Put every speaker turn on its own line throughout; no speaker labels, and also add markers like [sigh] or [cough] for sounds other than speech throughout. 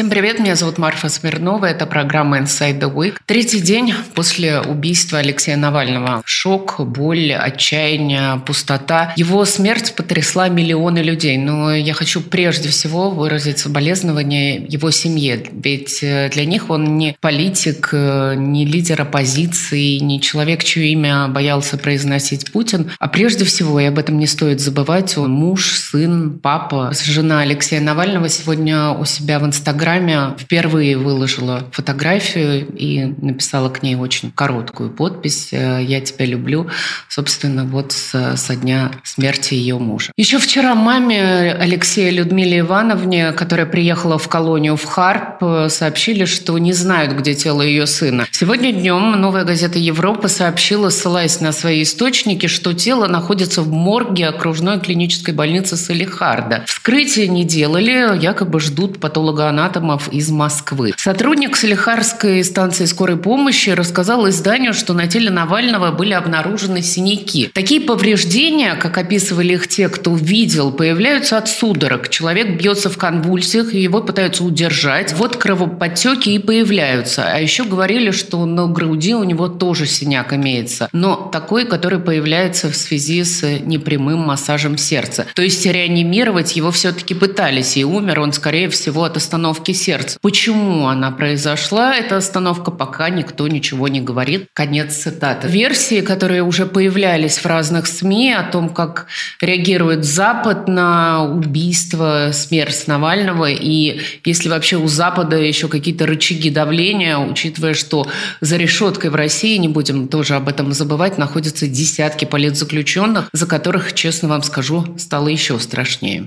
Всем привет, меня зовут Марфа Смирнова, это программа Inside the Week. Третий день после убийства Алексея Навального. Шок, боль, отчаяние, пустота. Его смерть потрясла миллионы людей, но я хочу прежде всего выразить соболезнование его семье, ведь э, для них он не политик, э, не лидер оппозиции, не человек, чье имя боялся произносить Путин, а прежде всего, и об этом не стоит забывать, он муж, сын, папа. Жена Алексея Навального сегодня у себя в Инстаграме Инстаграме впервые выложила фотографию и написала к ней очень короткую подпись э, «Я тебя люблю», собственно, вот со, со дня смерти ее мужа. Еще вчера маме Алексея Людмиле Ивановне, которая приехала в колонию в Харп, сообщили, что не знают, где тело ее сына. Сегодня днем новая газета Европы сообщила, ссылаясь на свои источники, что тело находится в морге окружной клинической больницы Салихарда. Вскрытие не делали, якобы ждут патологоанатома атомов из Москвы. Сотрудник Салихарской станции скорой помощи рассказал изданию, что на теле Навального были обнаружены синяки. Такие повреждения, как описывали их те, кто видел, появляются от судорог. Человек бьется в конвульсиях, его пытаются удержать. Вот кровоподтеки и появляются. А еще говорили, что на груди у него тоже синяк имеется. Но такой, который появляется в связи с непрямым массажем сердца. То есть реанимировать его все-таки пытались, и умер он, скорее всего, от остановки остановки сердца. Почему она произошла, эта остановка, пока никто ничего не говорит. Конец цитаты. Версии, которые уже появлялись в разных СМИ о том, как реагирует Запад на убийство, смерть Навального, и если вообще у Запада еще какие-то рычаги давления, учитывая, что за решеткой в России, не будем тоже об этом забывать, находятся десятки политзаключенных, за которых, честно вам скажу, стало еще страшнее.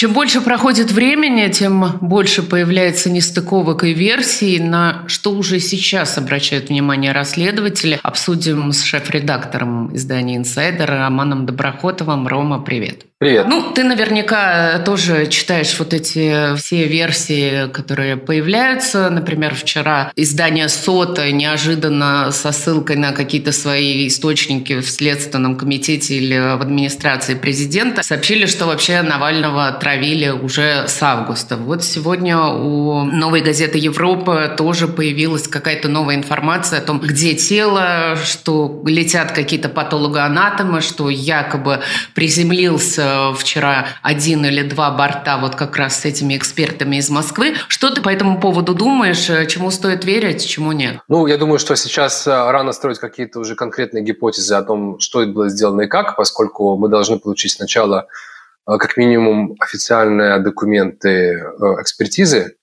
Чем больше проходит времени, тем больше появляется нестыковок и версий, на что уже сейчас обращают внимание расследователи. Обсудим с шеф-редактором издания «Инсайдер» Романом Доброхотовым. Рома, привет.
Привет.
Ну, ты наверняка тоже читаешь вот эти все версии, которые появляются. Например, вчера издание «Сота» неожиданно со ссылкой на какие-то свои источники в Следственном комитете или в администрации президента сообщили, что вообще Навального травили уже с августа. Вот сегодня у новой газеты «Европа» тоже появилась какая-то новая информация о том, где тело, что летят какие-то патологоанатомы, что якобы приземлился вчера один или два борта вот как раз с этими экспертами из Москвы. Что ты по этому поводу думаешь? Чему стоит верить, чему нет?
Ну, я думаю, что сейчас э, рано строить какие-то уже конкретные гипотезы о том, что было сделано и как, поскольку мы должны получить сначала э, как минимум официальные документы э, экспертизы,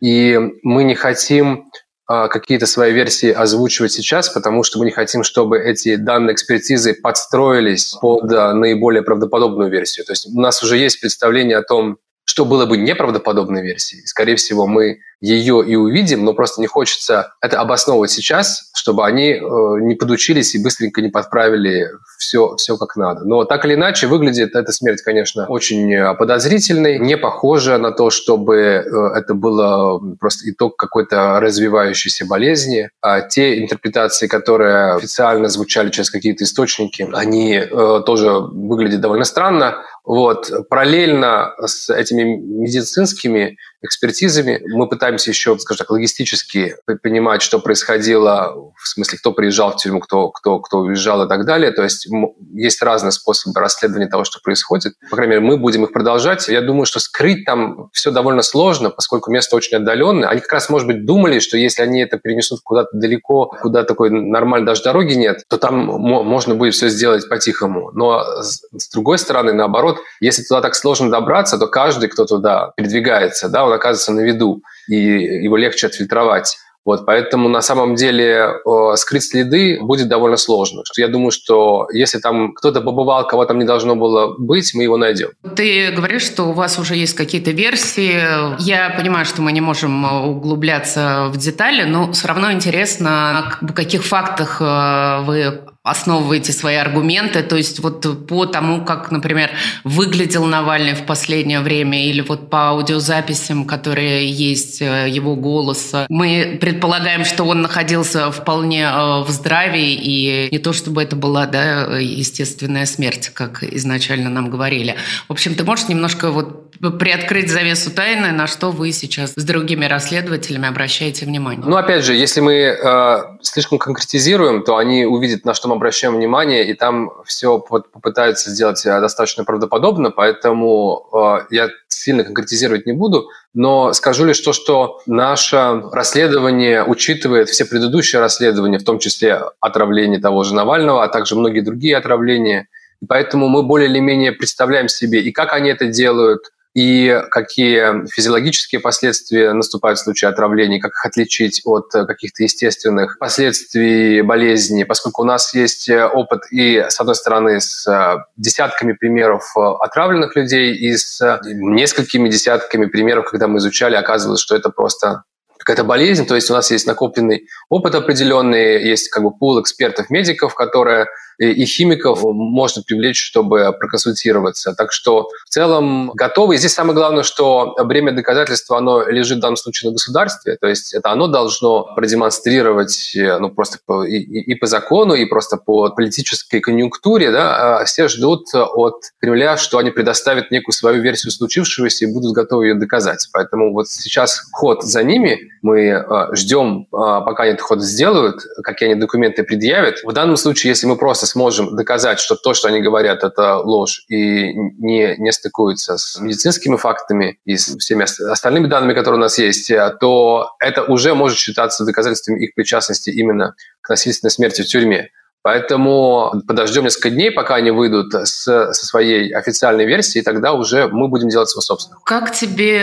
и мы не хотим какие-то свои версии озвучивать сейчас, потому что мы не хотим, чтобы эти данные экспертизы подстроились под а, наиболее правдоподобную версию. То есть у нас уже есть представление о том, что было бы неправдоподобной версией. Скорее всего, мы ее и увидим, но просто не хочется это обосновывать сейчас, чтобы они э, не подучились и быстренько не подправили все, все как надо. Но так или иначе, выглядит эта смерть, конечно, очень э, подозрительной, не похожа на то, чтобы э, это было просто итог какой-то развивающейся болезни. А те интерпретации, которые официально звучали через какие-то источники, они э, тоже выглядят довольно странно. Вот. Параллельно с этими медицинскими экспертизами. Мы пытаемся еще, скажем так, логистически понимать, что происходило, в смысле, кто приезжал в тюрьму, кто, кто, кто уезжал и так далее. То есть есть разные способы расследования того, что происходит. По крайней мере, мы будем их продолжать. Я думаю, что скрыть там все довольно сложно, поскольку место очень отдаленное. Они как раз, может быть, думали, что если они это перенесут куда-то далеко, куда такой нормальной даже дороги нет, то там можно будет все сделать по-тихому. Но с другой стороны, наоборот, если туда так сложно добраться, то каждый, кто туда передвигается, да, он оказывается на виду, и его легче отфильтровать. Вот, поэтому на самом деле э, скрыть следы будет довольно сложно. Я думаю, что если там кто-то побывал, кого там не должно было быть, мы его найдем.
Ты говоришь, что у вас уже есть какие-то версии. Я понимаю, что мы не можем углубляться в детали, но все равно интересно, о каких фактах э, вы основываете свои аргументы? То есть вот по тому, как, например, выглядел Навальный в последнее время, или вот по аудиозаписям, которые есть э, его голоса, мы предполагаем, что он находился вполне э, в здравии, и не то чтобы это была да, естественная смерть, как изначально нам говорили. В общем, ты можешь немножко вот приоткрыть завесу тайны, на что вы сейчас с другими расследователями обращаете внимание?
Ну, опять же, если мы э, слишком конкретизируем, то они увидят, на что мы обращаем внимание, и там все попытаются сделать э, достаточно правдоподобно, поэтому э, я сильно конкретизировать не буду, но скажу лишь то, что наше расследование учитывает все предыдущие расследования, в том числе отравление того же Навального, а также многие другие отравления. Поэтому мы более или менее представляем себе и как они это делают, и какие физиологические последствия наступают в случае отравления, как их отличить от э, каких-то естественных последствий болезни, поскольку у нас есть э, опыт и, с одной стороны, с э, десятками примеров отравленных людей, и с несколькими десятками примеров, когда мы изучали, оказывалось, что это просто какая-то болезнь, то есть у нас есть накопленный опыт определенный, есть как бы пул экспертов-медиков, которые и химиков можно привлечь, чтобы проконсультироваться. Так что в целом готовы. И здесь самое главное, что бремя доказательства, оно лежит в данном случае на государстве. То есть это оно должно продемонстрировать э, ну, просто по, и, и по закону, и просто по политической конъюнктуре. Да, а все ждут от Кремля, что они предоставят некую свою версию случившегося и будут готовы ее доказать. Поэтому вот сейчас ход за ними. Мы э, ждем, э, пока они этот ход сделают, какие они документы предъявят. В данном случае, если мы просто сможем доказать, что то, что они говорят, это ложь и не, не стыкуется с медицинскими фактами и с всеми остальными данными, которые у нас есть, э, то это уже может считаться доказательством их причастности именно к насильственной смерти в тюрьме. Поэтому подождем несколько дней, пока они выйдут с, со своей официальной версией, и тогда уже мы будем делать свой собственный.
Как тебе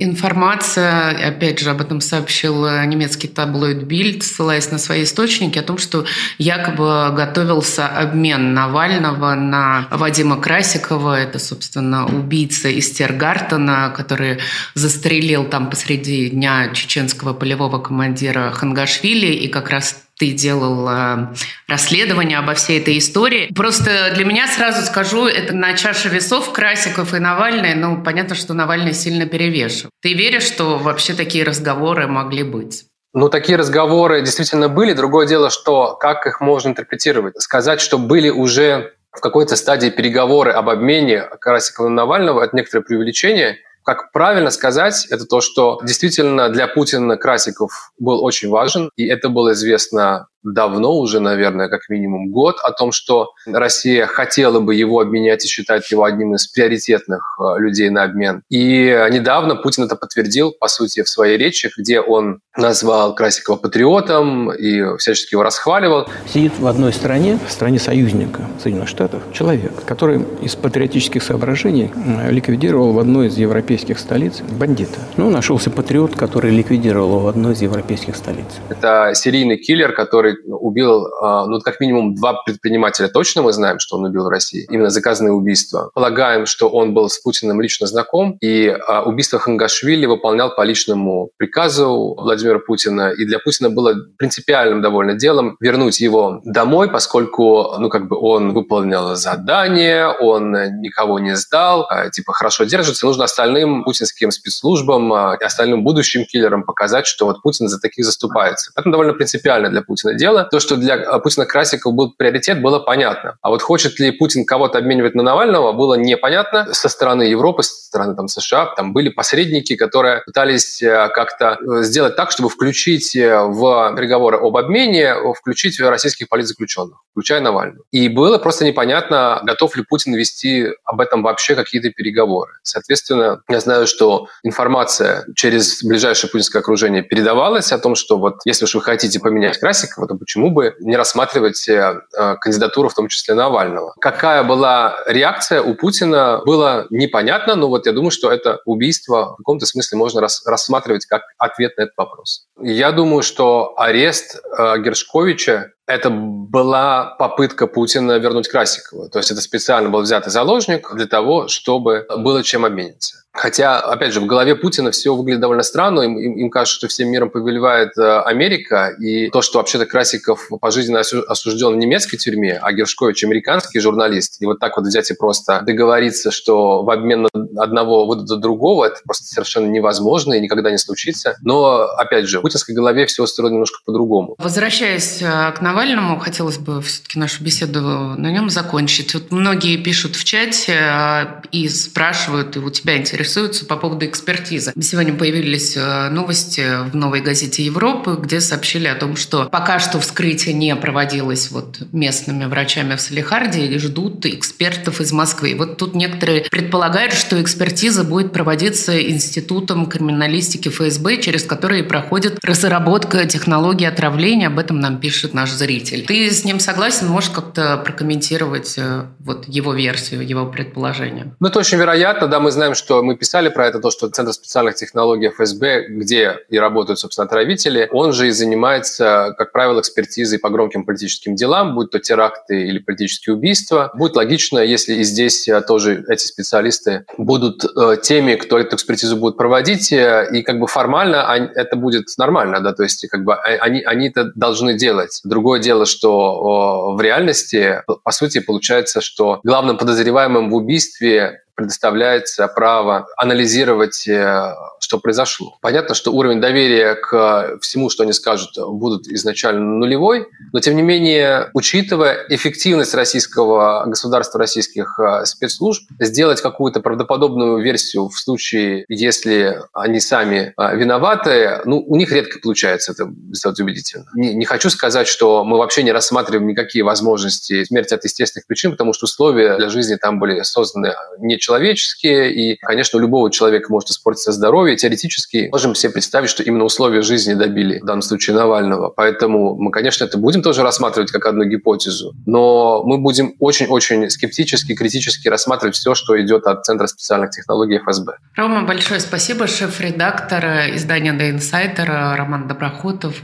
информация, опять же, об этом сообщил немецкий таблоид Bild, ссылаясь на свои источники, о том, что якобы готовился обмен Навального на Вадима Красикова, это, собственно, убийца из Тергартена, который застрелил там посреди дня чеченского полевого командира Хангашвили, и как раз ты делал э, расследование обо всей этой истории. Просто для меня сразу скажу, это на чаше весов Красиков и Навальный. Ну, понятно, что Навальный сильно перевешивает. Ты веришь, что вообще такие разговоры могли быть?
Ну, такие разговоры действительно были. Другое дело, что как их можно интерпретировать? Сказать, что были уже в какой-то стадии переговоры об обмене Красикова и Навального – это некоторое преувеличение. Как правильно сказать, это то, что действительно для Путина Красиков был очень важен, и это было известно давно уже, наверное, как минимум год, о том, что Россия хотела бы его обменять и считать его одним из приоритетных э, людей на обмен. И недавно Путин это подтвердил, по сути, в своей речи, где он назвал Красикова патриотом и всячески его расхваливал.
Сидит в одной стране, в стране союзника Соединенных Штатов, человек, который из патриотических соображений э, ликвидировал в одной из европейских столиц бандита. Ну, нашелся патриот, который ликвидировал в одной из европейских столиц.
Это серийный киллер, который убил, а, ну, как минимум два предпринимателя точно мы знаем, что он убил в России, именно заказанные убийства. Полагаем, что он был с Путиным лично знаком, и а, убийство Хангашвили выполнял по личному приказу Владимира Путина, и для Путина было принципиальным довольно делом вернуть его домой, поскольку, ну, как бы он выполнил задание, он никого не сдал, а, типа, хорошо держится, нужно остальным путинским спецслужбам и остальным будущим киллерам показать, что вот Путин за таких заступается. Это довольно принципиально для Путина дело дело. То, что для э, Путина Красиков был приоритет, было понятно. А вот хочет ли Путин кого-то обменивать на Навального, было непонятно. Со стороны Европы, со стороны там, США, там были посредники, которые пытались э, как-то э, сделать так, чтобы включить в переговоры об обмене, включить российских политзаключенных, включая Навального. И было просто непонятно, готов ли Путин вести об этом вообще какие-то переговоры. Соответственно, я знаю, что информация через ближайшее путинское окружение передавалась о том, что вот если уж вы хотите поменять Красикова, то почему бы не рассматривать э, э, кандидатуру, в том числе Навального. Какая была реакция у Путина, было непонятно, но вот я думаю, что это убийство в каком-то смысле можно рассматривать как ответ на этот вопрос. Я думаю, что арест э, Гершковича это была попытка Путина вернуть Красикова. То есть это специально был взятый заложник для того, чтобы было чем обмениться. Хотя, опять же, в голове Путина все выглядит довольно странно. Им, им, им кажется, что всем миром повелевает э, Америка. И то, что вообще-то Красиков пожизненно осужден в немецкой тюрьме, а Гершкович американский журналист, и вот так вот взять и просто договориться, что в обмен на одного выдадут другого, это просто совершенно невозможно и никогда не случится. Но, опять же, в путинской голове все устроено немножко по-другому.
Возвращаясь э, к Навальному, хотелось бы все-таки нашу беседу на нем закончить. Вот многие пишут в чате э, и спрашивают, и у тебя интересуются по поводу экспертизы. Сегодня появились э, новости в новой газете Европы, где сообщили о том, что пока что вскрытие не проводилось вот местными врачами в Салихарде и ждут экспертов из Москвы. Вот тут некоторые предполагают, что экспертиза будет проводиться Институтом криминалистики ФСБ, через который проходит разработка технологии отравления. Об этом нам пишет наш зритель. Ты с ним согласен? Можешь как-то прокомментировать э, вот его версию, его предположение?
Ну, это очень вероятно. Да, мы знаем, что мы писали про это, то, что Центр специальных технологий ФСБ, где и работают, собственно, отравители, он же и занимается, как правило, экспертизой по громким политическим делам, будь то теракты или политические убийства. Будет логично, если и здесь э, тоже эти специалисты будут э, теми, кто эту экспертизу будет проводить, э, и как бы формально это будет нормально, да, то есть как бы а, они, они это должны делать. Другое дело, что в реальности, по сути, получается, что главным подозреваемым в убийстве предоставляется право анализировать, э, что произошло. Понятно, что уровень доверия к всему, что они скажут, будут изначально нулевой, но тем не менее, учитывая эффективность российского государства, российских э, спецслужб, сделать какую-то правдоподобную версию в случае, если они сами э, виноваты, ну, у них редко получается это сделать убедительно. Не, не хочу сказать, что мы вообще не рассматриваем никакие возможности смерти от естественных причин, потому что условия для жизни там были созданы не человеческие, и, конечно, у любого человека может испортиться здоровье. Теоретически можем себе представить, что именно условия жизни добили, в данном случае, Навального. Поэтому мы, конечно, это будем тоже рассматривать как одну гипотезу, но мы будем очень-очень скептически, критически рассматривать все, что идет от Центра специальных технологий ФСБ.
Рома, большое спасибо. Шеф-редактор издания The Insider Роман Доброхотов.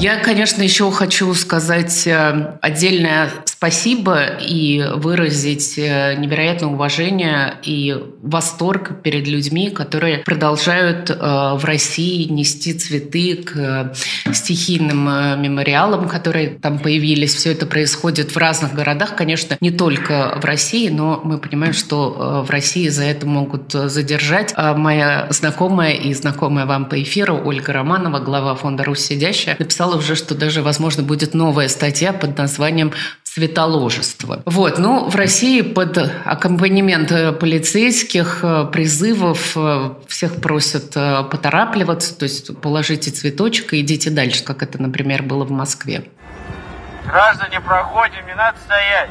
Я, конечно, еще хочу сказать э, отдельное спасибо и выразить э, невероятное уважение и восторг перед людьми, которые продолжают э, в России нести цветы к стихийным мемориалам, которые там появились. Все это происходит в разных городах, конечно, не только в России, но мы понимаем, что в России за это могут задержать. А моя знакомая и знакомая вам по эфиру Ольга Романова, глава фонда «Русь сидящая», написала написала уже, что даже, возможно, будет новая статья под названием «Цветоложество». Вот, ну, в России под аккомпанемент э, полицейских э, призывов э, всех просят поторапливаться, то есть положите цветочек и идите дальше, как это, например, было в Москве.
Граждане, проходим, не надо стоять.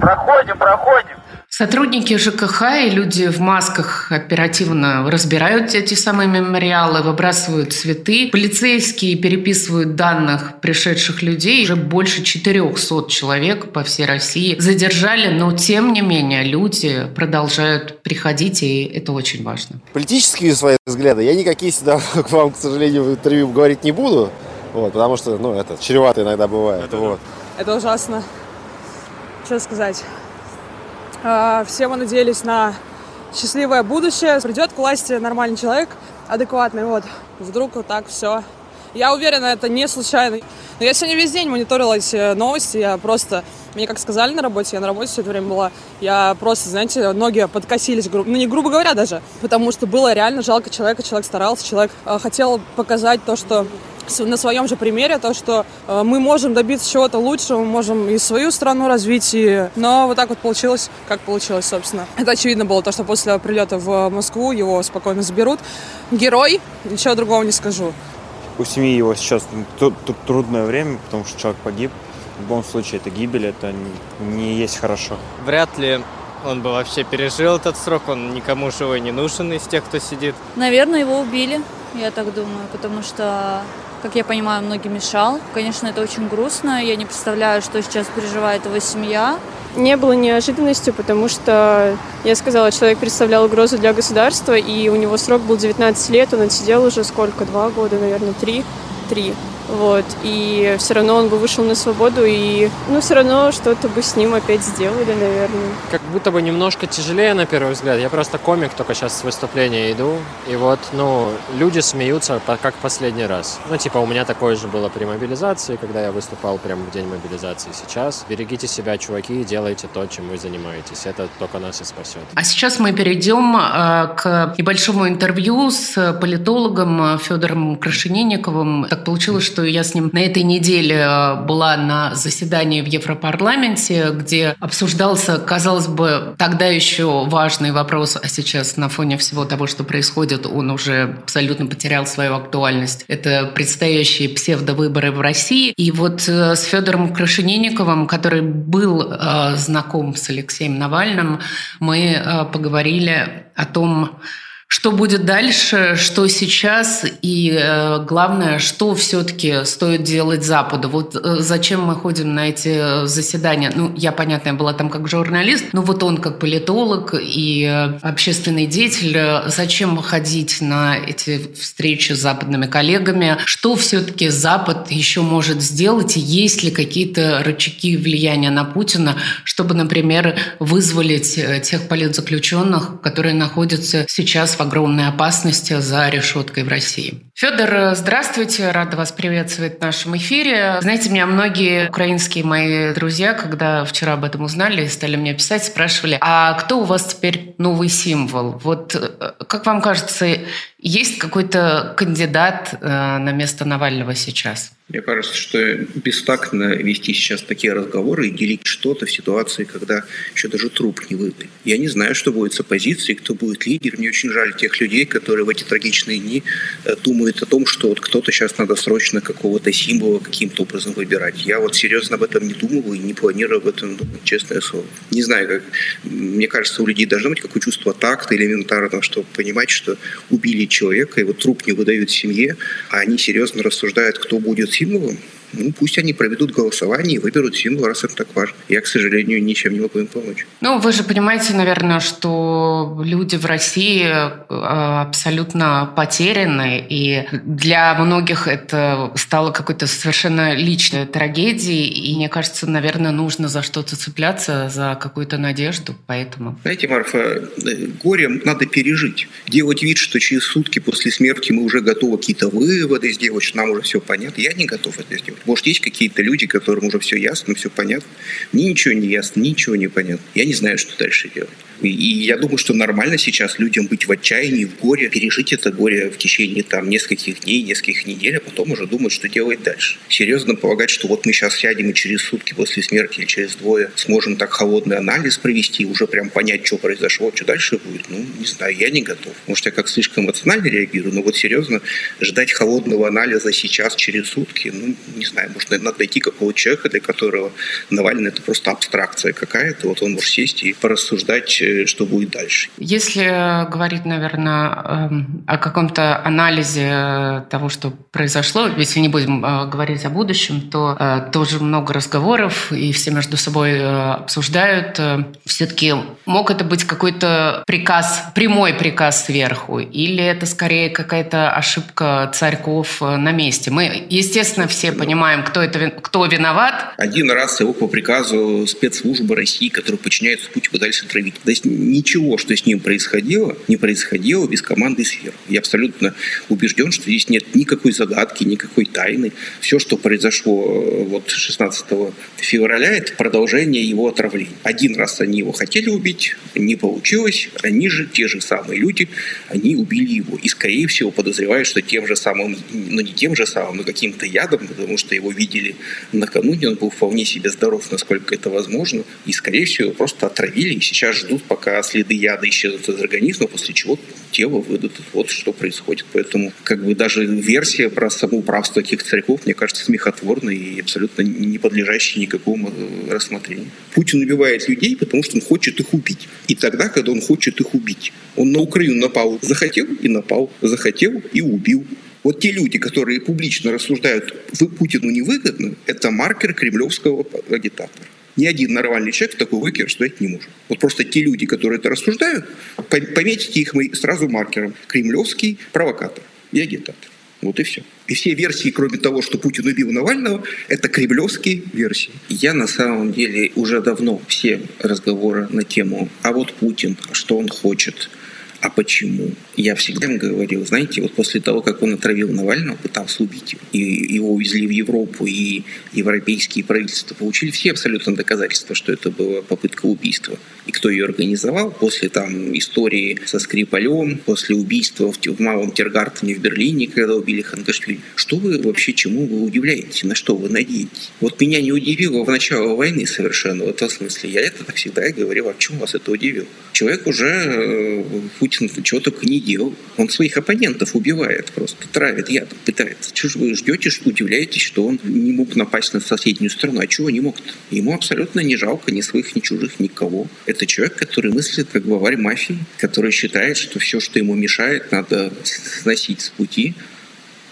Проходим, проходим.
Сотрудники ЖКХ и люди в масках оперативно разбирают эти самые мемориалы, выбрасывают цветы. Полицейские переписывают данных пришедших людей. Уже больше 400 человек по всей России задержали, но тем не менее люди продолжают приходить, и это очень важно.
Политические свои взгляды я никакие сюда [laughs] к вам, к сожалению, в интервью говорить не буду, вот, потому что, ну, это чревато иногда бывает. Это, вот.
это ужасно. Что сказать? А, все мы надеялись на счастливое будущее. Придет к власти нормальный человек, адекватный, вот. Вдруг вот так все. Я уверена, это не случайно. Но я сегодня весь день мониторила эти новости. Я просто... Мне как сказали на работе, я на работе все это время была. Я просто, знаете, ноги подкосились, ну не грубо говоря даже, потому что было реально жалко человека, человек старался, человек э, хотел показать то, что на своем же примере то, что э, мы можем добиться чего-то лучшего, мы можем и свою страну развить, и... но вот так вот получилось, как получилось, собственно. Это очевидно было, то, что после прилета в Москву его спокойно заберут. Герой, ничего другого не скажу.
У семьи его сейчас трудное время, потому что человек погиб. В любом случае, это гибель, это не есть хорошо.
Вряд ли он бы вообще пережил этот срок, он никому живой не нужен из тех, кто сидит.
Наверное, его убили, я так думаю, потому что как я понимаю, многим мешал. Конечно, это очень грустно. Я не представляю, что сейчас переживает его семья.
не было неожиданностью, потому что, я сказала, человек представлял угрозу для государства, и у него срок был 19 лет, он отсидел уже сколько, два года, наверное, три, три. Вот. И все равно он бы вышел на свободу, и ну, все равно что-то бы с ним опять сделали, наверное.
Как будто бы немножко тяжелее на первый взгляд. Я просто комик, только сейчас с выступления иду. И вот, ну, люди смеются как последний раз. Ну, типа, у меня такое же было при мобилизации, когда я выступал прямо в день мобилизации. Сейчас берегите себя, чуваки, и делайте то, чем вы занимаетесь. Это только нас и спасет.
А сейчас мы перейдем э, к небольшому интервью с политологом Федором Крашенинниковым. Так получилось, что я с ним на этой неделе э, была на заседании в Европарламенте, где обсуждался, казалось бы, тогда еще важный вопрос, а сейчас на фоне всего того, что происходит, он уже абсолютно потерял свою актуальность. Это предстоящие псевдовыборы в России. И вот э, с Федором Крашенинниковым, который был э, знаком с Алексеем Навальным, мы поговорили о том, что будет дальше, что сейчас и э, главное, что все-таки стоит делать Западу. Вот э, зачем мы ходим на эти заседания? Ну, я, понятно, я была там как журналист, но вот он как политолог и э, общественный деятель, э, зачем ходить на эти встречи с западными коллегами? Что все-таки Запад еще может сделать? Есть ли какие-то рычаги влияния на Путина, чтобы, например, вызволить э, тех политзаключенных, которые находятся сейчас в огромной опасности за решеткой в России. Федор, здравствуйте, рада вас приветствовать в нашем эфире. Знаете, меня многие украинские мои друзья, когда вчера об этом узнали, стали мне писать, спрашивали, а кто у вас теперь новый символ? Вот э, как вам кажется, есть какой-то кандидат э, на место Навального сейчас?
Мне кажется, что бестактно вести сейчас такие разговоры и делить что-то в ситуации, когда еще даже труп не выбили. Я не знаю, что будет с оппозицией, кто будет лидер. Мне очень жаль тех людей, которые в эти трагичные дни э, думают о том, что вот кто-то сейчас надо срочно какого-то символа каким-то образом выбирать. Я вот серьезно об этом не думал и не планирую об этом думать, честное слово. Не знаю, как... Мне кажется, у людей должно быть какое чувство такта элементарно, чтобы понимать, что убили человека, вот труп не выдают семье, а они серьезно рассуждают, кто будет позитивного ну, пусть они проведут голосование и выберут символ, раз это так важно. Я, к сожалению, ничем не могу им помочь.
Ну, вы же понимаете, наверное, что люди в России э, абсолютно потеряны, и для многих это стало какой-то совершенно личной трагедией, и мне кажется, наверное, нужно за что-то цепляться, за какую-то надежду, поэтому...
Знаете, Марфа, э, горе надо пережить. Делать вид, что через сутки после смерти мы уже готовы какие-то выводы сделать, что нам уже все понятно. Я не готов это сделать. Может, есть какие-то люди, которым уже все ясно, все понятно. Мне ничего не ясно, ничего не понятно. Я не знаю, что дальше делать. И я думаю, что нормально сейчас людям быть в отчаянии, в горе, пережить это горе в течение там нескольких дней, нескольких недель, а потом уже думать, что делать дальше. Серьезно полагать, что вот мы сейчас сядем и через сутки после смерти или через двое сможем так холодный анализ провести, уже прям понять, что произошло, что дальше будет, ну, не знаю, я не готов. Может, я как слишком эмоционально реагирую, но вот серьезно ждать холодного анализа сейчас через сутки, ну, не знаю, может, надо найти какого человека, для которого Навальный это просто абстракция какая-то, вот он может сесть и порассуждать что будет дальше.
Если говорить, наверное, эм, о каком-то анализе того, что произошло, если не будем э, говорить о будущем, то э, тоже много разговоров, и все между собой э, обсуждают. Все-таки мог это быть какой-то приказ, прямой приказ сверху, или это скорее какая-то ошибка царьков на месте? Мы, естественно, все понимаем, кто, это, кто виноват.
Один раз его по приказу спецслужбы России, которые подчиняются Путину, пытались отравить есть ничего, что с ним происходило, не происходило без команды сверху. Я абсолютно убежден, что здесь нет никакой загадки, никакой тайны. Все, что произошло э, вот 16 февраля, это продолжение его отравления. Один раз они его хотели убить, не получилось. Они же, те же самые люди, они убили его. И, скорее всего, подозревают, что тем же самым, ну не тем же самым, но каким-то ядом, потому что его видели накануне, он был вполне себе здоров, насколько это возможно. И, скорее всего, просто отравили и сейчас ждут, пока следы яда исчезнут из организма, после чего тело выдадут. Вот что происходит. Поэтому как бы даже версия про самоуправство таких царьков, мне кажется, смехотворной и абсолютно не подлежащей никакому э, рассмотрению. Путин убивает людей, потому что он хочет их убить. И тогда, когда он хочет их убить. Он на Украину напал, захотел и напал, захотел и убил. Вот те люди, которые публично рассуждают, вы Путину невыгодно, это маркер кремлевского агитатора. Ни один нормальный человек в такой логике рассуждать не может. Вот просто те люди, которые это рассуждают, пометьте их мы сразу маркером. Кремлевский провокатор и агитатор. Вот и все. И все версии, кроме того, что Путин убил Навального, это кремлевские версии. Я на самом деле уже давно все разговоры на тему «а вот Путин, что он хочет?», а почему? Я всегда им говорил, знаете, вот после того, как он отравил Навального, пытался убить его, и его увезли в Европу, и европейские правительства получили все абсолютно доказательства, что это была попытка убийства. И кто ее организовал, после там истории со Скрипалем, после убийства в, в Малом Тергартене в Берлине, когда убили Хангашвили, что вы вообще, чему вы удивляетесь, на что вы надеетесь? Вот меня не удивило в начало войны совершенно, в этом смысле. Я это всегда говорил, а чем вас это удивило? Человек уже, э, Путин чего только не делал. Он своих оппонентов убивает просто, травит ядом, пытается. Чего же вы ждете, что удивляетесь, что он не мог напасть на соседнюю страну? А чего не мог -то? Ему абсолютно не жалко ни своих, ни чужих, никого. Это человек, который мыслит как главарь мафии, который считает, что все, что ему мешает, надо сносить с пути,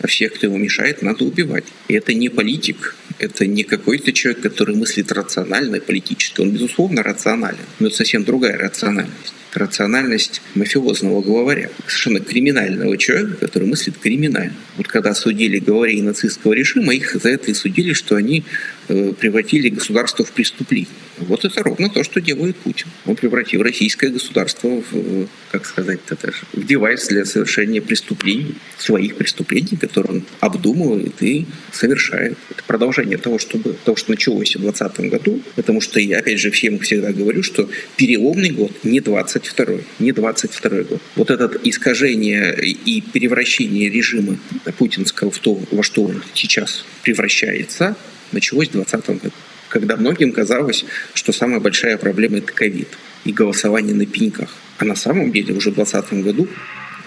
а всех, кто ему мешает, надо убивать. И это не политик, это не какой-то человек, который мыслит рационально и политически. Он, безусловно, рационален, но это совсем другая рациональность рациональность мафиозного главаря, совершенно криминального человека, который мыслит криминально. Вот когда судили главарей нацистского режима, их за это и судили, что они превратили государство в преступление. Вот это ровно то, что делает Путин. Он превратил российское государство в, как сказать это, в девайс для совершения преступлений, своих преступлений, которые он обдумывает и совершает. Это продолжение того, что, было, того, что началось в 2020 году, потому что я, опять же, всем всегда говорю, что переломный год не 22 не 22 год. Вот это искажение и превращение режима путинского в то, во что он сейчас превращается, началось в 2020 году когда многим казалось, что самая большая проблема – это ковид и голосование на пеньках. А на самом деле уже в 2020 году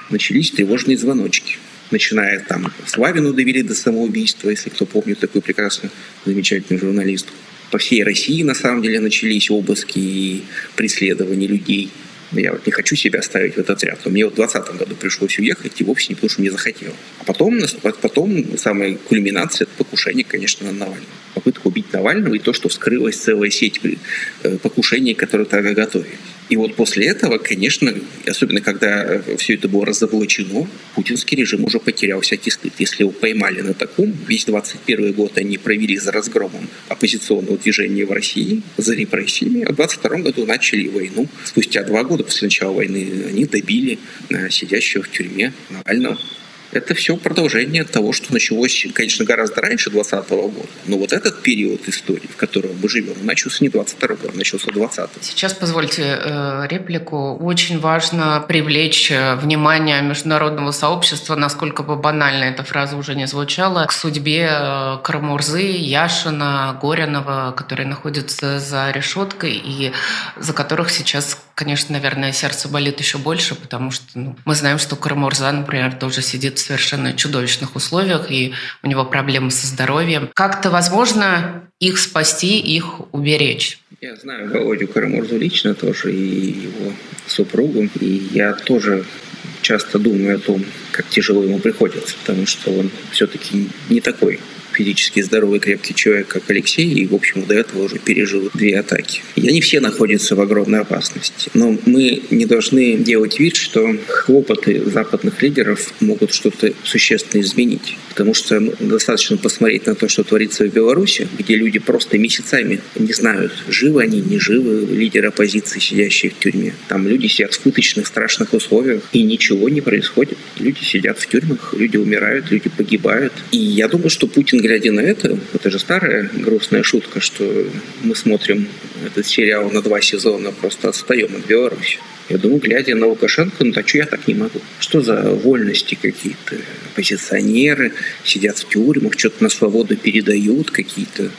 начались тревожные звоночки. Начиная там, Славину довели до самоубийства, если кто помнит такую прекрасную, замечательную журналистку. По всей России, на самом деле, начались обыски и преследования людей – я вот не хочу себя ставить в этот ряд. Но мне вот в 2020 году пришлось уехать, и вовсе не потому, что мне захотелось. А потом, потом самая кульминация – это покушение, конечно, на Навального. Попытка убить Навального и то, что вскрылась целая сеть э, покушений, которые тогда готовились. И вот после этого, конечно, особенно когда э, все это было разоблачено, путинский режим уже потерял всякий стыд. Если его поймали на таком, весь 21 год они провели за разгромом оппозиционного движения в России, за репрессиями, а в 22 году начали войну. Спустя два года после начала войны они добили э, сидящего в тюрьме Навального это все продолжение того, что началось, конечно, гораздо раньше 2020 года. Но вот этот период истории, в котором мы живем, начался не 22 год, начался 20
Сейчас позвольте э, реплику. Очень важно привлечь э, внимание международного сообщества, насколько бы банально эта фраза уже не звучала, к судьбе э, Карамурзы, Яшина, Горянова, которые находятся за решеткой и за которых сейчас конечно, наверное, сердце болит еще больше, потому что ну, мы знаем, что Карамурза, например, тоже сидит в совершенно чудовищных условиях, и у него проблемы со здоровьем. Как-то возможно их спасти, их уберечь?
Я знаю Володю Карамурзу лично тоже, и его супругу, и я тоже часто думаю о том, как тяжело ему приходится, потому что он все-таки не такой физически здоровый, крепкий человек, как Алексей, и, в общем, до этого уже пережил две атаки. И они все находятся в огромной опасности. Но мы не должны делать вид, что хлопоты западных лидеров могут что-то существенно изменить. Потому что достаточно посмотреть на то, что творится в Беларуси, где люди просто месяцами не знают, живы они, не живы, лидеры оппозиции, сидящие в тюрьме. Там люди сидят в пыточных, страшных условиях, и ничего не происходит. Люди сидят в тюрьмах, люди умирают, люди погибают. И я думаю, что Путин глядя на это, это же старая грустная шутка, что мы смотрим этот сериал на два сезона, просто отстаем от Беларуси. Я думаю, глядя на Лукашенко, ну а что я так не могу? Что за вольности какие-то? Оппозиционеры сидят в тюрьмах, что-то на свободу передают, какие-то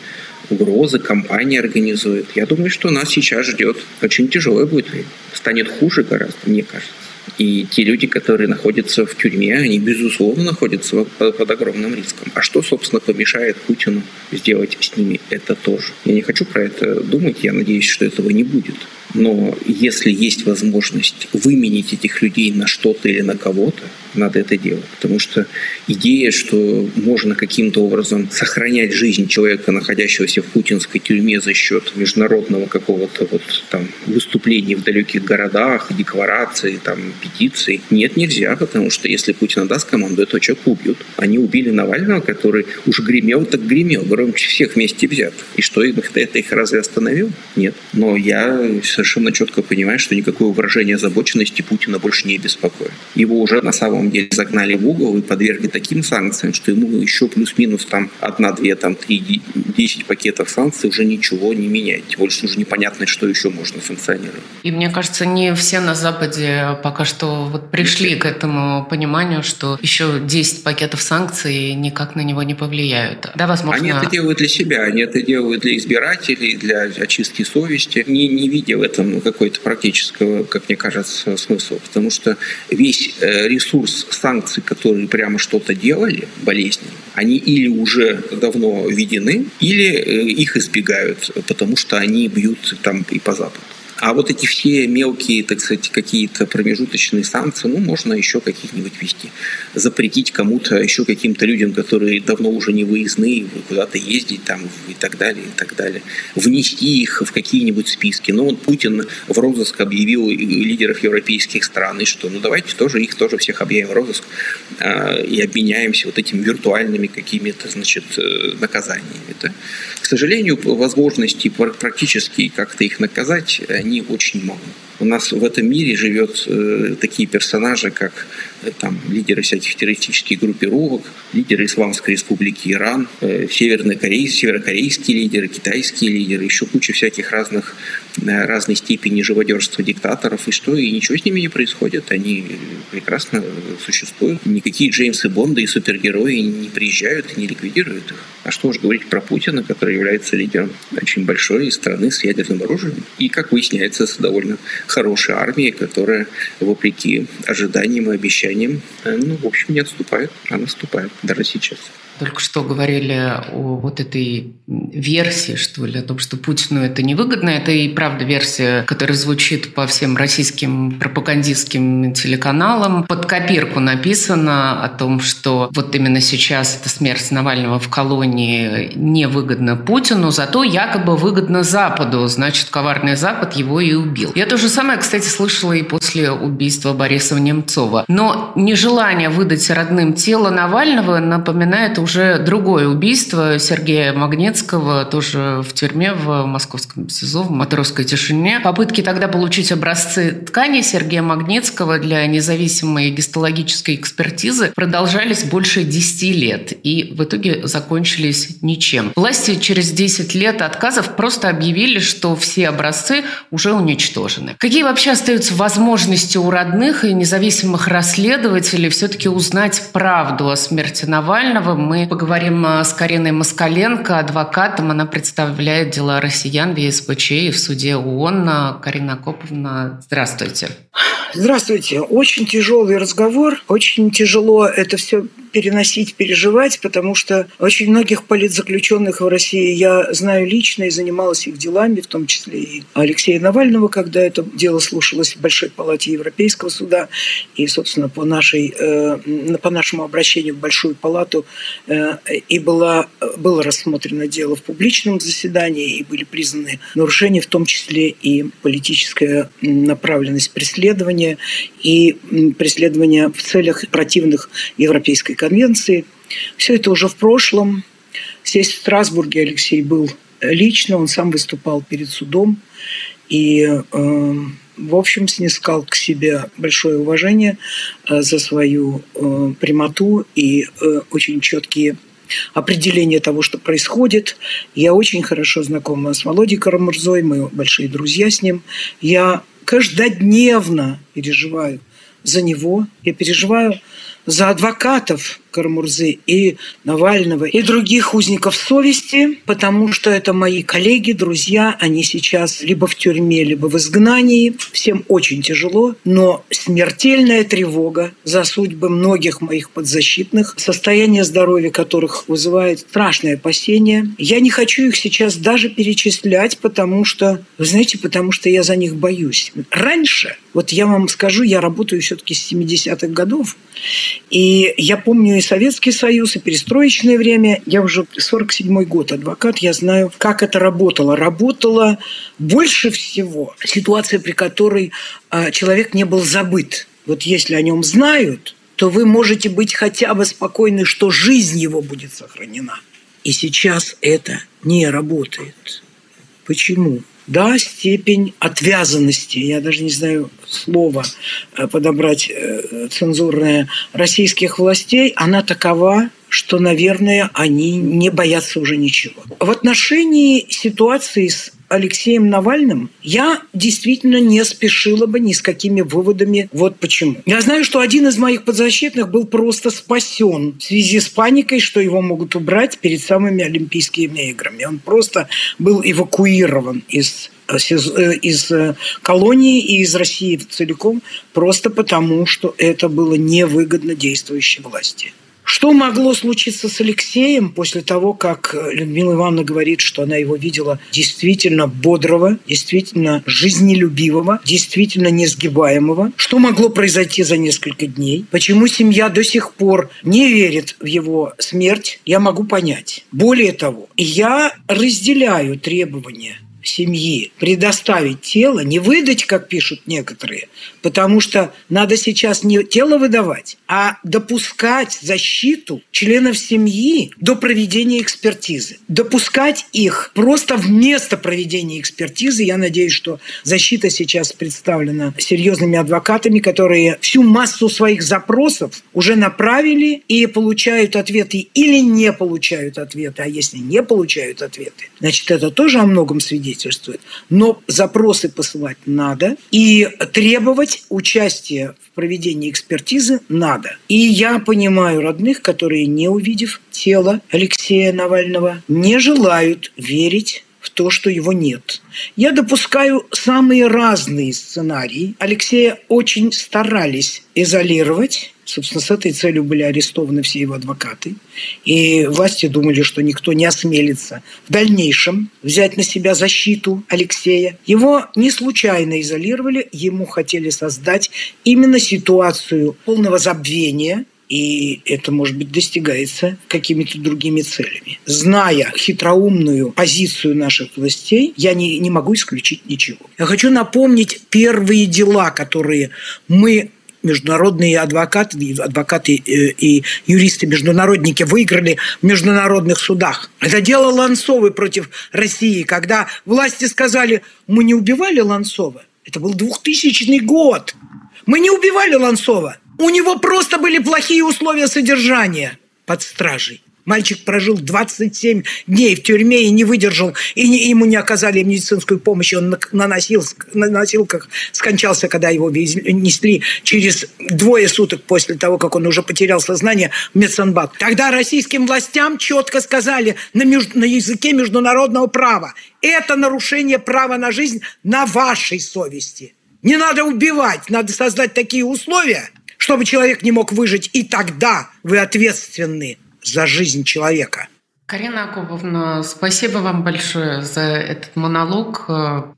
угрозы, компании организуют. Я думаю, что нас сейчас ждет очень тяжелое будет время. Станет хуже гораздо, мне кажется. И те люди, которые находятся в тюрьме, они, безусловно, находятся под огромным риском. А что, собственно, помешает Путину сделать с ними это тоже? Я не хочу про это думать, я надеюсь, что этого не будет. Но если есть возможность выменить этих людей на что-то или на кого-то, надо это делать. Потому что идея, что можно каким-то образом сохранять жизнь человека, находящегося в путинской тюрьме за счет международного какого-то вот там выступлений в далеких городах, деклараций, там, петиций, нет, нельзя, потому что если Путин отдаст команду, этого человека убьют. Они убили Навального, который уж гремел, так гремел, громче всех вместе взят. И что, это их разве остановил? Нет. Но я четко понимаю, что никакое выражение озабоченности Путина больше не беспокоит. Его уже на самом деле загнали в угол и подвергли таким санкциям, что ему еще плюс-минус там одна, две, там три, десять пакетов санкций уже ничего не меняет. Тем более, что уже непонятно, что еще можно санкционировать.
И мне кажется, не все на Западе пока что вот пришли к этому пониманию, что еще 10 пакетов санкций никак на него не повлияют.
Да, возможно... Они это делают для себя, они это делают для избирателей, для очистки совести, не, не видя этом какой-то практического, как мне кажется, смысла. Потому что весь э, ресурс санкций, которые прямо что-то делали болезненно, они или уже давно введены, или э, их избегают, потому что они бьют там и по Западу. А вот эти все мелкие, так сказать, какие-то промежуточные санкции, ну, можно еще каких-нибудь вести. Запретить кому-то, еще каким-то людям, которые давно уже не выездные, куда-то ездить там и так далее, и так далее. Внести их в какие-нибудь списки. Ну, вот Путин в розыск объявил лидеров европейских стран, и что? Ну, давайте тоже их тоже всех объявим в розыск э, и обменяемся вот этими виртуальными какими-то, значит, э, наказаниями. Да? К сожалению, возможностей практически как-то их наказать, они очень мало. У нас в этом мире живет э, такие персонажи, как э, там, лидеры всяких террористических группировок, лидеры Исламской республики Иран, э, севернокорейские, северокорейские лидеры, китайские лидеры, еще куча всяких разных разной степени живодерства диктаторов, и что, и ничего с ними не происходит, они прекрасно существуют. Никакие Джеймсы Бонды и супергерои не приезжают и не ликвидируют их. А что уж говорить про Путина, который является лидером очень большой страны с ядерным оружием. И, как выясняется, с довольно хорошей армией, которая, вопреки ожиданиям и обещаниям, э, ну, в общем, не отступает, а наступает даже сейчас
только что говорили о вот этой версии, что ли, о том, что Путину это невыгодно. Это и правда версия, которая звучит по всем российским пропагандистским телеканалам. Под копирку написано о том, что вот именно сейчас эта смерть Навального в колонии невыгодна Путину, зато якобы выгодно Западу. Значит, коварный Запад его и убил. Я то же самое, кстати, слышала и после убийства Бориса Немцова. Но нежелание выдать родным тело Навального напоминает уже другое убийство Сергея Магнитского, тоже в тюрьме в московском СИЗО, в матросской тишине. Попытки тогда получить образцы ткани Сергея Магнитского для независимой гистологической экспертизы продолжались больше 10 лет и в итоге закончились ничем. Власти через 10 лет отказов просто объявили, что все образцы уже уничтожены. Какие вообще остаются возможности у родных и независимых расследователей все-таки узнать правду о смерти Навального? Мы мы поговорим а, с Кариной Москаленко, адвокатом. Она представляет дела россиян в ЕСПЧ и в суде ООН. Карина Коповна, здравствуйте.
Здравствуйте. Очень тяжелый разговор. Очень тяжело это все переносить, переживать, потому что очень многих политзаключенных в России я знаю лично и занималась их делами, в том числе и Алексея Навального, когда это дело слушалось в Большой палате Европейского суда. И, собственно, по, нашей, э, по нашему обращению в Большую палату э, и было, было рассмотрено дело в публичном заседании, и были признаны нарушения, в том числе и политическая направленность преследования, и преследования в целях противных Европейской конвенции. Все это уже в прошлом. Здесь в Страсбурге Алексей был лично, он сам выступал перед судом и, э, в общем, снискал к себе большое уважение э, за свою э, прямоту и очень четкие определения того, что происходит. Я очень хорошо знакома с Володей Карамурзой, мы большие друзья с ним. Я каждодневно переживаю за него, я переживаю за адвокатов, Карамурзы, и Навального, и других узников совести, потому что это мои коллеги, друзья, они сейчас либо в тюрьме, либо в изгнании. Всем очень тяжело, но смертельная тревога за судьбы многих моих подзащитных, состояние здоровья которых вызывает страшное опасение. Я не хочу их сейчас даже перечислять, потому что, вы знаете, потому что я за них боюсь. Раньше, вот я вам скажу, я работаю все-таки с 70-х годов, и я помню и Советский Союз, и перестроечное время. Я уже 47-й год адвокат, я знаю, как это работало. Работало больше всего ситуация, при которой а, человек не был забыт. Вот если о нем знают, то вы можете быть хотя бы спокойны, что жизнь его будет сохранена. И сейчас это не работает. Почему? Да, степень отвязанности, я даже не знаю слова э, подобрать э, цензурное, российских властей, она такова, что, наверное, они не боятся уже ничего. В отношении ситуации с Алексеем Навальным, я действительно не спешила бы ни с какими выводами. Вот почему. Я знаю, что один из моих подзащитных был просто спасен в связи с паникой, что его могут убрать перед самыми Олимпийскими играми. Он просто был эвакуирован из э, э, из э, колонии и из России целиком, просто потому, что это было невыгодно действующей власти. Что могло случиться с Алексеем после того, как Людмила Ивановна говорит, что она его видела действительно бодрого, действительно жизнелюбивого, действительно несгибаемого? Что могло произойти за несколько дней? Почему семья до сих пор не верит в его смерть? Я могу понять. Более того, я разделяю требования семьи предоставить тело, не выдать, как пишут некоторые, потому что надо сейчас не тело выдавать, а допускать защиту членов семьи до проведения экспертизы. Допускать их просто вместо проведения экспертизы. Я надеюсь, что защита сейчас представлена серьезными адвокатами, которые всю массу своих запросов уже направили и получают ответы или не получают ответы. А если не получают ответы, значит, это тоже о многом свидетельствует свидетельствует. Но запросы посылать надо и требовать участия в проведении экспертизы надо. И я понимаю родных, которые, не увидев тело Алексея Навального, не желают верить то, что его нет. Я допускаю самые разные сценарии. Алексея очень старались изолировать. Собственно, с этой целью были арестованы все его адвокаты. И власти думали, что никто не осмелится в дальнейшем взять на себя защиту Алексея. Его не случайно изолировали, ему хотели создать именно ситуацию полного забвения – и это, может быть, достигается какими-то другими целями. Зная хитроумную позицию наших властей, я не, не могу исключить ничего. Я хочу напомнить первые дела, которые мы международные адвокаты, адвокаты э, и юристы-международники выиграли в международных судах. Это дело Ланцовой против России, когда власти сказали, мы не убивали Ланцова. Это был 2000 год. Мы не убивали Ланцова. У него просто были плохие условия содержания под стражей. Мальчик прожил 27 дней в тюрьме и не выдержал, и не, ему не оказали медицинскую помощь. Он на, на, носил, на носилках скончался, когда его несли через двое суток после того, как он уже потерял сознание в медсанбат. Тогда российским властям четко сказали на, меж, на языке международного права, это нарушение права на жизнь на вашей совести. Не надо убивать, надо создать такие условия, чтобы человек не мог выжить, и тогда вы ответственны за жизнь человека.
Карина Акубовна, спасибо вам большое за этот монолог.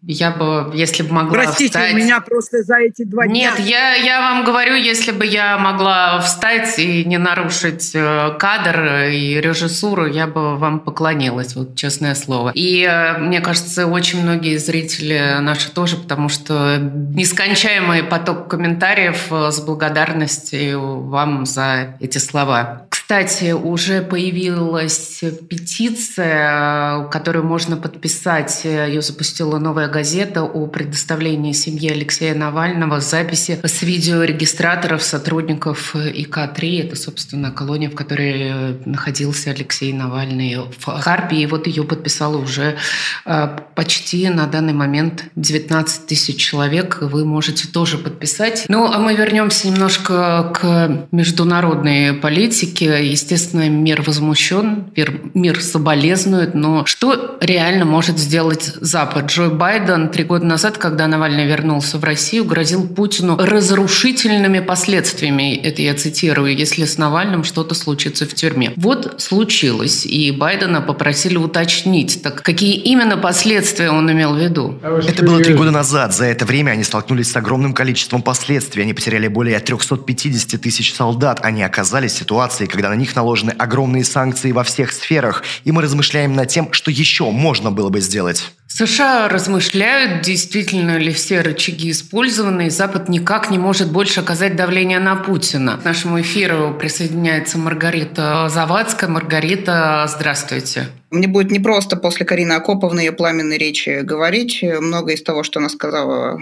Я бы, если бы могла
Простите,
встать...
у меня просто за эти два
Нет,
дня...
Нет, я, я вам говорю, если бы я могла встать и не нарушить э, кадр и режиссуру, я бы вам поклонилась, вот честное слово. И э, мне кажется, очень многие зрители наши тоже, потому что нескончаемый поток комментариев э, с благодарностью вам за эти слова. Кстати, уже появилась петиция, которую можно подписать. Ее запустила «Новая газета» о предоставлении семье Алексея Навального записи с видеорегистраторов сотрудников ИК-3. Это, собственно, колония, в которой находился Алексей Навальный в Харпе. И вот ее подписало уже э, почти на данный момент 19 тысяч человек. Вы можете тоже подписать. Ну, а мы вернемся немножко к международной политике естественно, мир возмущен, мир, мир соболезнует, но что реально может сделать Запад? Джо Байден три года назад, когда Навальный вернулся в Россию, грозил Путину разрушительными последствиями, это я цитирую, если с Навальным что-то случится в тюрьме. Вот случилось, и Байдена попросили уточнить, так какие именно последствия он имел в виду?
Это было три года назад. За это время они столкнулись с огромным количеством последствий. Они потеряли более 350 тысяч солдат. Они оказались в ситуации, когда на них наложены огромные санкции во всех сферах. И мы размышляем над тем, что еще можно было бы сделать.
США размышляют, действительно ли все рычаги использованы, и Запад никак не может больше оказать давление на Путина. К нашему эфиру присоединяется Маргарита Завадская. Маргарита, здравствуйте.
Мне будет непросто после Карины Акоповны ее пламенной речи говорить. Многое из того, что она сказала,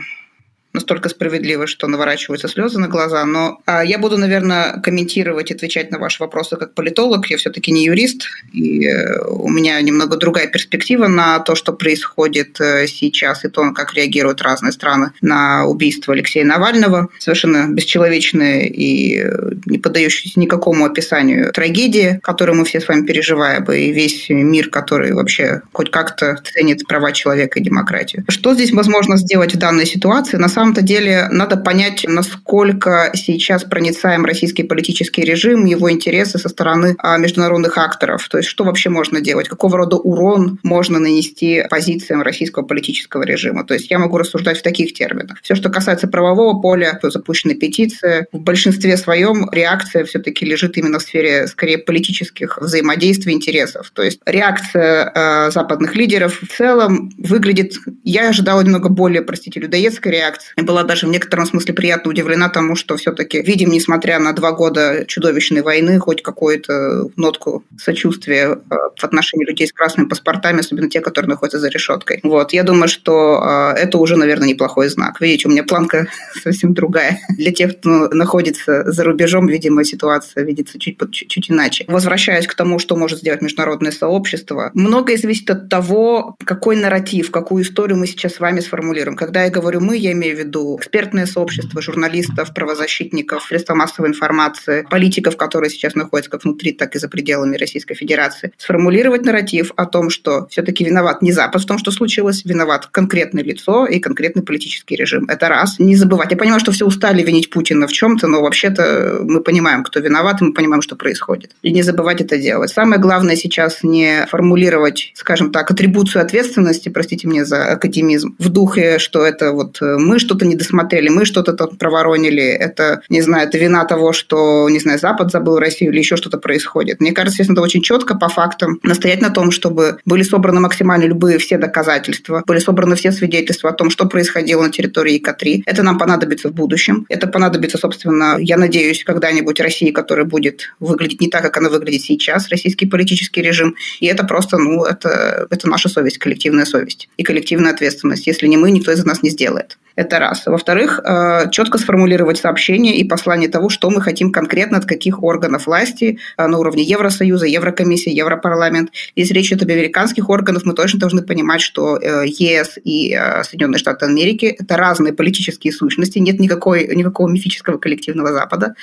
настолько справедливо, что наворачиваются слезы на глаза. Но а, я буду, наверное, комментировать, отвечать на ваши вопросы как политолог. Я все-таки не юрист, и э, у меня немного другая перспектива на то, что происходит э, сейчас, и то, как реагируют разные страны на убийство Алексея Навального. Совершенно бесчеловечные и э, не поддающиеся никакому описанию трагедии, которую мы все с вами переживаем, и весь мир, который вообще хоть как-то ценит права человека и демократию. Что здесь возможно сделать в данной ситуации? На самом самом-то деле надо понять, насколько сейчас проницаем российский политический режим, его интересы со стороны а, международных акторов. То есть что вообще можно делать, какого рода урон можно нанести позициям российского политического режима. То есть я могу рассуждать в таких терминах. Все, что касается правового поля, запущены петиции. В большинстве своем реакция все-таки лежит именно в сфере скорее политических взаимодействий, интересов. То есть реакция э, западных лидеров в целом выглядит, я ожидала немного более, простите, людоедской реакции, и была даже в некотором смысле приятно удивлена тому, что все-таки видим, несмотря на два года чудовищной войны, хоть какую-то нотку сочувствия э, в отношении людей с красными паспортами, особенно те, которые находятся за решеткой. Вот. Я думаю, что э, это уже, наверное, неплохой знак. Видите, у меня планка [laughs] совсем другая. Для тех, кто находится за рубежом, видимо, ситуация видится чуть, чуть, чуть иначе. Возвращаясь к тому, что может сделать международное сообщество, многое зависит от того, какой нарратив, какую историю мы сейчас с вами сформулируем. Когда я говорю «мы», я имею в виду экспертное сообщество, журналистов, правозащитников, средства массовой информации, политиков, которые сейчас находятся как внутри, так и за пределами Российской Федерации, сформулировать нарратив о том, что все-таки виноват не Запад в том, что случилось, виноват конкретное лицо и конкретный политический режим. Это раз. Не забывать. Я понимаю, что все устали винить Путина в чем-то, но вообще-то мы понимаем, кто виноват, и мы понимаем, что происходит. И не забывать это делать. Самое главное сейчас не формулировать, скажем так, атрибуцию ответственности, простите меня за академизм, в духе, что это вот мы что что-то не досмотрели, мы что-то там проворонили, это, не знаю, это вина того, что, не знаю, Запад забыл Россию или еще что-то происходит. Мне кажется, если надо очень четко по фактам настоять на том, чтобы были собраны максимально любые все доказательства, были собраны все свидетельства о том, что происходило на территории ИК-3. Это нам понадобится в будущем. Это понадобится, собственно, я надеюсь, когда-нибудь России, которая будет выглядеть не так, как она выглядит сейчас, российский политический режим. И это просто, ну, это, это наша совесть, коллективная совесть и коллективная ответственность. Если не мы, никто из нас не сделает. Это раз. Во-вторых, э, четко сформулировать сообщение и послание того, что мы хотим конкретно от каких органов власти э, на уровне Евросоюза, Еврокомиссии, Европарламент. Если речь идет об американских органах, мы точно должны понимать, что э, ЕС и Соединенные Штаты Америки – это разные политические сущности, нет никакой, никакого мифического коллективного Запада.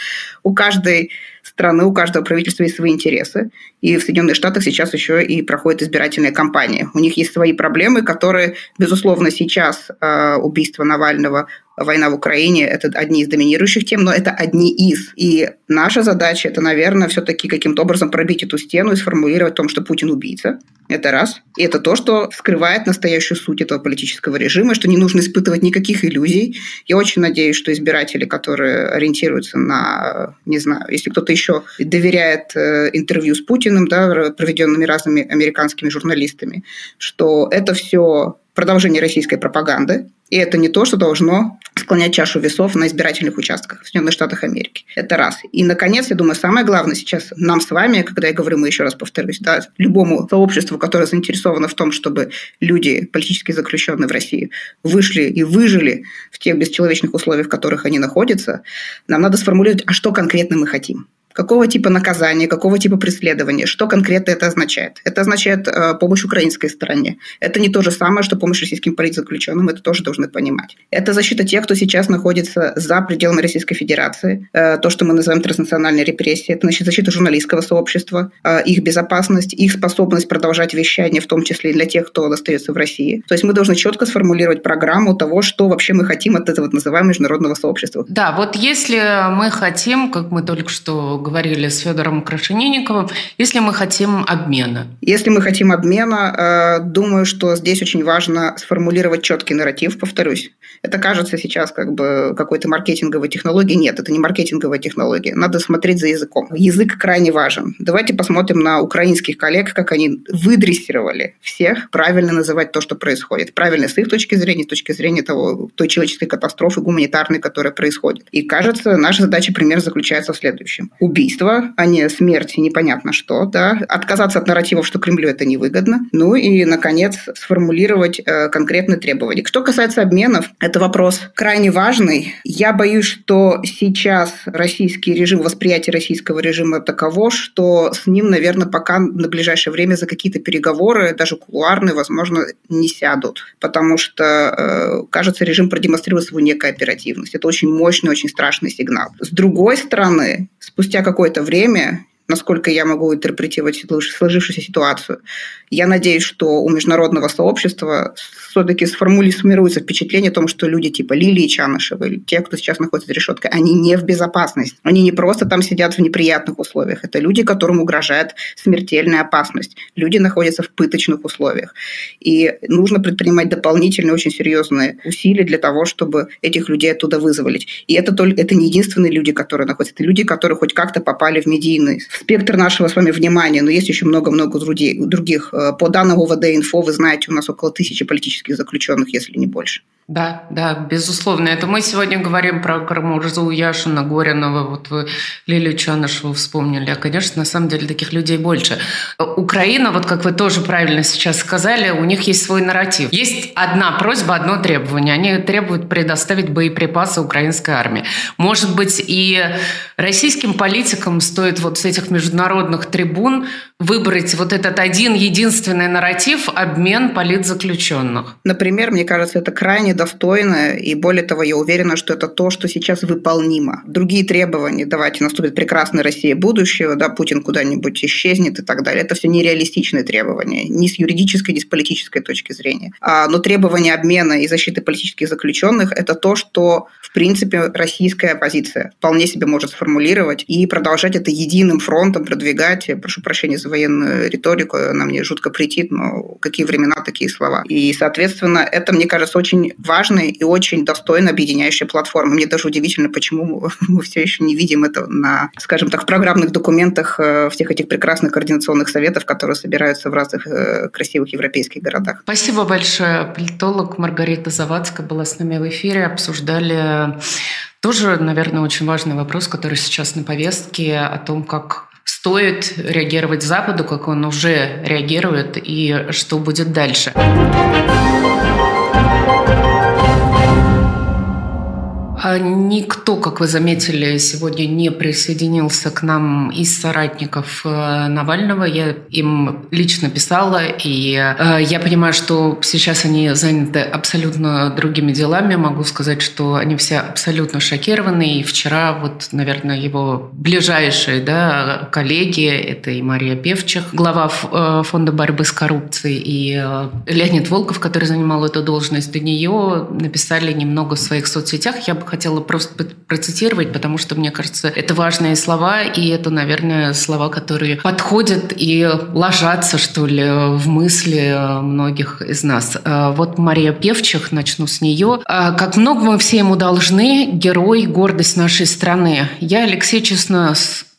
У каждой страны, у каждого правительства есть свои интересы. И в Соединенных Штатах сейчас еще и проходит избирательная кампания. У них есть свои проблемы, которые, безусловно, сейчас э, убийство Навального война в Украине – это одни из доминирующих тем, но это одни из. И наша задача – это, наверное, все-таки каким-то образом пробить эту стену и сформулировать о том, что Путин убийца. Это раз. И это то, что скрывает настоящую суть этого политического режима, что не нужно испытывать никаких иллюзий. Я очень надеюсь, что избиратели, которые ориентируются на, не знаю, если кто-то еще доверяет э, интервью с Путиным, да, проведенными разными американскими журналистами, что это все продолжение российской пропаганды, и это не то, что должно склонять чашу весов на избирательных участках в Соединенных Штатах Америки. Это раз. И, наконец, я думаю, самое главное сейчас нам с вами, когда я говорю, мы еще раз повторюсь, да, любому сообществу, которое заинтересовано в том, чтобы люди, политически заключенные в России, вышли и выжили в тех бесчеловечных условиях, в которых они находятся, нам надо сформулировать, а что конкретно мы хотим Какого типа наказания, какого типа преследования, что конкретно это означает? Это означает э, помощь украинской стороне. Это не то же самое, что помощь российским политзаключенным, это тоже должны понимать. Это защита тех, кто сейчас находится за пределами Российской Федерации, э, то, что мы называем транснациональной репрессией. Это значит защита журналистского сообщества, э, их безопасность, их способность продолжать вещание, в том числе и для тех, кто остается в России. То есть мы должны четко сформулировать программу того, что вообще мы хотим от этого называемого международного сообщества.
Да, вот если мы хотим, как мы только что говорили с Федором Крашенинниковым, если мы хотим обмена.
Если мы хотим обмена, э, думаю, что здесь очень важно сформулировать четкий нарратив, повторюсь. Это кажется сейчас как бы какой-то маркетинговой технологией. Нет, это не маркетинговая технология. Надо смотреть за языком. Язык крайне важен. Давайте посмотрим на украинских коллег, как они выдрессировали всех правильно называть то, что происходит. Правильно с их точки зрения, с точки зрения того, той человеческой катастрофы гуманитарной, которая происходит. И кажется, наша задача пример заключается в следующем. Убийство, а не смерть, непонятно что, да. Отказаться от нарративов, что Кремлю это невыгодно. Ну и, наконец, сформулировать э, конкретные требования. Что касается обменов, это вопрос крайне важный. Я боюсь, что сейчас российский режим, восприятие российского режима таково, что с ним, наверное, пока на ближайшее время за какие-то переговоры, даже кулуарные, возможно, не сядут. Потому что, э, кажется, режим продемонстрирует свою некооперативность. Это очень мощный, очень страшный сигнал. С другой стороны, спустя какое-то время насколько я могу интерпретировать сложившуюся ситуацию. Я надеюсь, что у международного сообщества все-таки сформулируется впечатление о том, что люди типа Лилии Чанышевой, те, кто сейчас находится за решеткой, они не в безопасности. Они не просто там сидят в неприятных условиях. Это люди, которым угрожает смертельная опасность. Люди находятся в пыточных условиях. И нужно предпринимать дополнительные очень серьезные усилия для того, чтобы этих людей оттуда вызволить. И это, только, это не единственные люди, которые находятся. Это люди, которые хоть как-то попали в медийный спектр нашего с вами внимания. Но есть еще много-много других. Э, по данным ОВД-инфо, вы знаете, у нас около тысячи политических политических заключенных, если не больше.
Да, да, безусловно. Это мы сегодня говорим про Кармурзу Яшина, Горинова, вот вы Лилию Чанышеву вспомнили. А, конечно, на самом деле таких людей больше. Украина, вот как вы тоже правильно сейчас сказали, у них есть свой нарратив. Есть одна просьба, одно требование. Они требуют предоставить боеприпасы украинской армии. Может быть, и российским политикам стоит вот с этих международных трибун выбрать вот этот один единственный нарратив – обмен политзаключенных.
Например, мне кажется, это крайне достойно, и более того, я уверена, что это то, что сейчас выполнимо. Другие требования, давайте наступит прекрасная Россия будущего, да, Путин куда-нибудь исчезнет и так далее, это все нереалистичные требования, ни с юридической, ни с политической точки зрения. А, но требования обмена и защиты политических заключенных – это то, что, в принципе, российская оппозиция вполне себе может сформулировать и продолжать это единым фронтом продвигать. Прошу прощения за военную риторику, она мне жутко претит, но какие времена, такие слова. И, соответственно, это, мне кажется, очень важная и очень достойно объединяющая платформа. Мне даже удивительно, почему [laughs] мы все еще не видим это на, скажем так, в программных документах э, всех этих прекрасных координационных советов, которые собираются в разных э, красивых европейских городах.
Спасибо большое. Политолог Маргарита Завадская была с нами в эфире. Обсуждали тоже, наверное, очень важный вопрос, который сейчас на повестке, о том, как стоит реагировать Западу, как он уже реагирует и что будет дальше. А никто, как вы заметили, сегодня не присоединился к нам из соратников э, Навального. Я им лично писала, и э, я понимаю, что сейчас они заняты абсолютно другими делами. Могу сказать, что они все абсолютно шокированы. И вчера, вот, наверное, его ближайшие да, коллеги, это и Мария Певчих, глава э, фонда борьбы с коррупцией, и Леонид Волков, который занимал эту должность до нее, написали немного в своих соцсетях. Я бы хотела просто процитировать, потому что, мне кажется, это важные слова, и это, наверное, слова, которые подходят и ложатся, что ли, в мысли многих из нас. А, вот Мария Певчих, начну с нее. А, «Как много мы все ему должны, герой, гордость нашей страны. Я, Алексей, честно,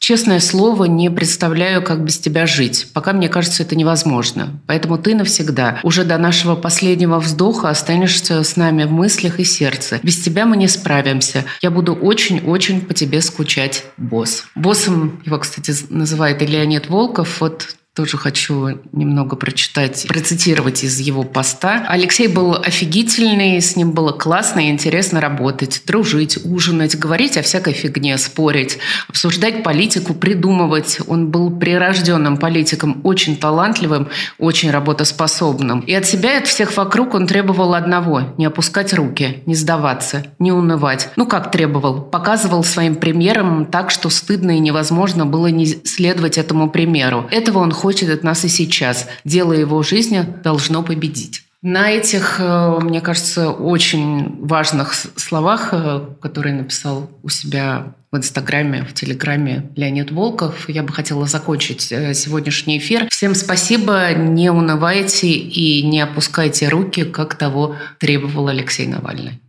Честное слово, не представляю, как без тебя жить. Пока мне кажется, это невозможно. Поэтому ты навсегда, уже до нашего последнего вздоха, останешься с нами в мыслях и сердце. Без тебя мы не справимся. Я буду очень-очень по тебе скучать, босс. Боссом его, кстати, называет и Леонид Волков. Вот тоже хочу немного прочитать, процитировать из его поста. Алексей был офигительный, с ним было классно и интересно работать, дружить, ужинать, говорить о всякой фигне, спорить, обсуждать политику, придумывать. Он был прирожденным политиком, очень талантливым, очень работоспособным. И от себя и от всех вокруг он требовал одного – не опускать руки, не сдаваться, не унывать. Ну, как требовал? Показывал своим примером так, что стыдно и невозможно было не следовать этому примеру. Этого он хочет от нас и сейчас. Дело его жизни должно победить. На этих, э, мне кажется, очень важных словах, э, которые написал у себя в Инстаграме, в Телеграме Леонид Волков. Я бы хотела закончить э, сегодняшний эфир. Всем спасибо, не унывайте и не опускайте руки, как того требовал Алексей Навальный.